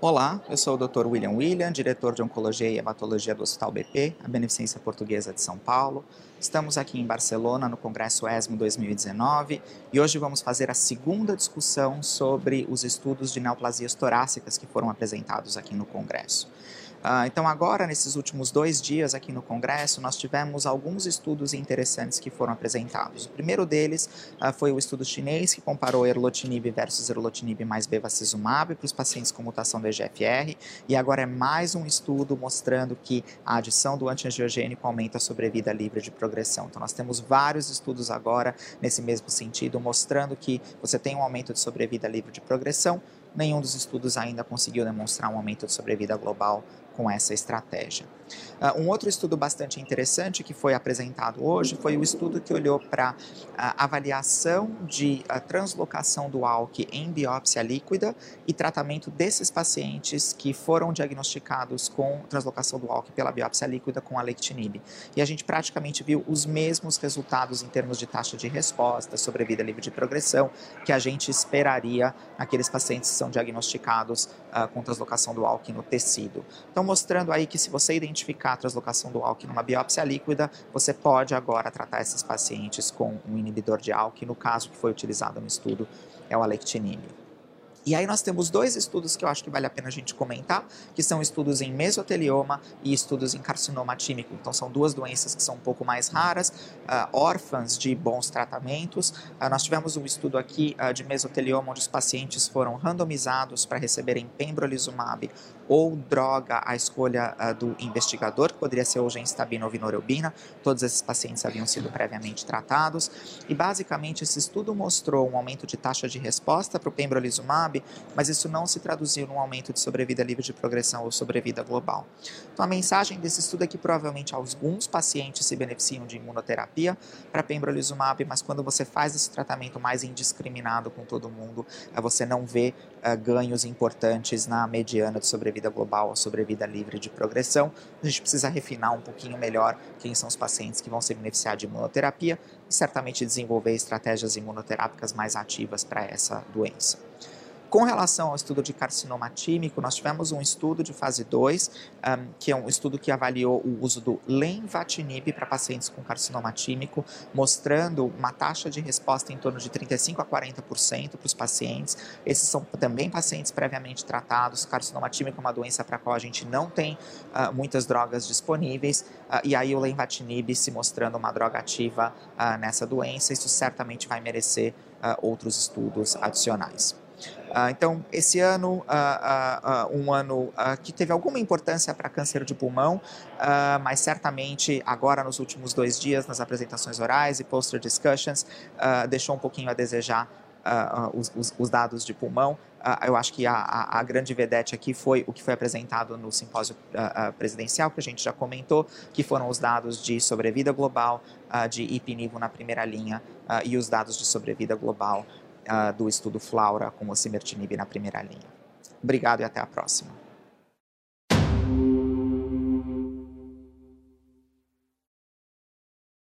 Olá, eu sou o Dr. William William, diretor de Oncologia e Hematologia do Hospital BP, a Beneficência Portuguesa de São Paulo. Estamos aqui em Barcelona no Congresso ESMO 2019 e hoje vamos fazer a segunda discussão sobre os estudos de neoplasias torácicas que foram apresentados aqui no Congresso. Uh, então, agora, nesses últimos dois dias aqui no Congresso, nós tivemos alguns estudos interessantes que foram apresentados. O primeiro deles uh, foi o estudo chinês que comparou erlotinib versus erlotinib mais bevacizumab para os pacientes com mutação do EGFR, e agora é mais um estudo mostrando que a adição do antiangiogênico aumenta a sobrevida livre de progressão. Então, nós temos vários estudos agora nesse mesmo sentido, mostrando que você tem um aumento de sobrevida livre de progressão, nenhum dos estudos ainda conseguiu demonstrar um aumento de sobrevida global com essa estratégia. Uh, um outro estudo bastante interessante que foi apresentado hoje foi o estudo que olhou para a avaliação de a translocação do ALK em biópsia líquida e tratamento desses pacientes que foram diagnosticados com translocação do ALK pela biópsia líquida com alectinib. E a gente praticamente viu os mesmos resultados em termos de taxa de resposta, sobrevida livre de progressão, que a gente esperaria naqueles pacientes que são diagnosticados uh, com translocação do ALK no tecido. Então, mostrando aí que se você identificar a translocação do ALK numa biópsia líquida, você pode agora tratar esses pacientes com um inibidor de ALK, no caso que foi utilizado no estudo é o alectinib. E aí nós temos dois estudos que eu acho que vale a pena a gente comentar, que são estudos em mesotelioma e estudos em carcinoma tímico. Então são duas doenças que são um pouco mais raras, uh, órfãs de bons tratamentos. Uh, nós tivemos um estudo aqui uh, de mesotelioma onde os pacientes foram randomizados para receberem pembrolizumab ou droga à escolha do investigador, que poderia ser ou gemcitabina ou vinorelbina. Todos esses pacientes haviam sido previamente tratados. E basicamente esse estudo mostrou um aumento de taxa de resposta para o pembrolizumab mas isso não se traduziu num aumento de sobrevida livre de progressão ou sobrevida global. Então a mensagem desse estudo é que provavelmente alguns pacientes se beneficiam de imunoterapia para pembrolizumab, mas quando você faz esse tratamento mais indiscriminado com todo mundo, eh, você não vê uh, ganhos importantes na mediana de sobrevida global ou sobrevida livre de progressão. A gente precisa refinar um pouquinho melhor quem são os pacientes que vão se beneficiar de imunoterapia e certamente desenvolver estratégias imunoterápicas mais ativas para essa doença. Com relação ao estudo de carcinoma tímico, nós tivemos um estudo de fase 2, um, que é um estudo que avaliou o uso do lenvatinib para pacientes com carcinoma tímico, mostrando uma taxa de resposta em torno de 35 a 40% para os pacientes. Esses são também pacientes previamente tratados. Carcinoma tímico é uma doença para a qual a gente não tem uh, muitas drogas disponíveis, uh, e aí o lenvatinib se mostrando uma droga ativa uh, nessa doença, isso certamente vai merecer outros estudos adicionais. Uh, então, esse ano, uh, uh, um ano que teve alguma importância para câncer de pulmão, mas certamente agora nos últimos dois dias, nas apresentações orais e poster discussions, deixou um pouquinho a desejar os, os, os, dados de pulmão. eu acho que a, a, grande vedete aqui foi o que foi apresentado no simpósio presidencial, que a gente já comentou, que foram os dados de sobrevida global, de ipinivo na primeira linha e os dados de sobrevida global uh, do estudo Flaura com osimertinib na primeira linha. Obrigado e até a próxima.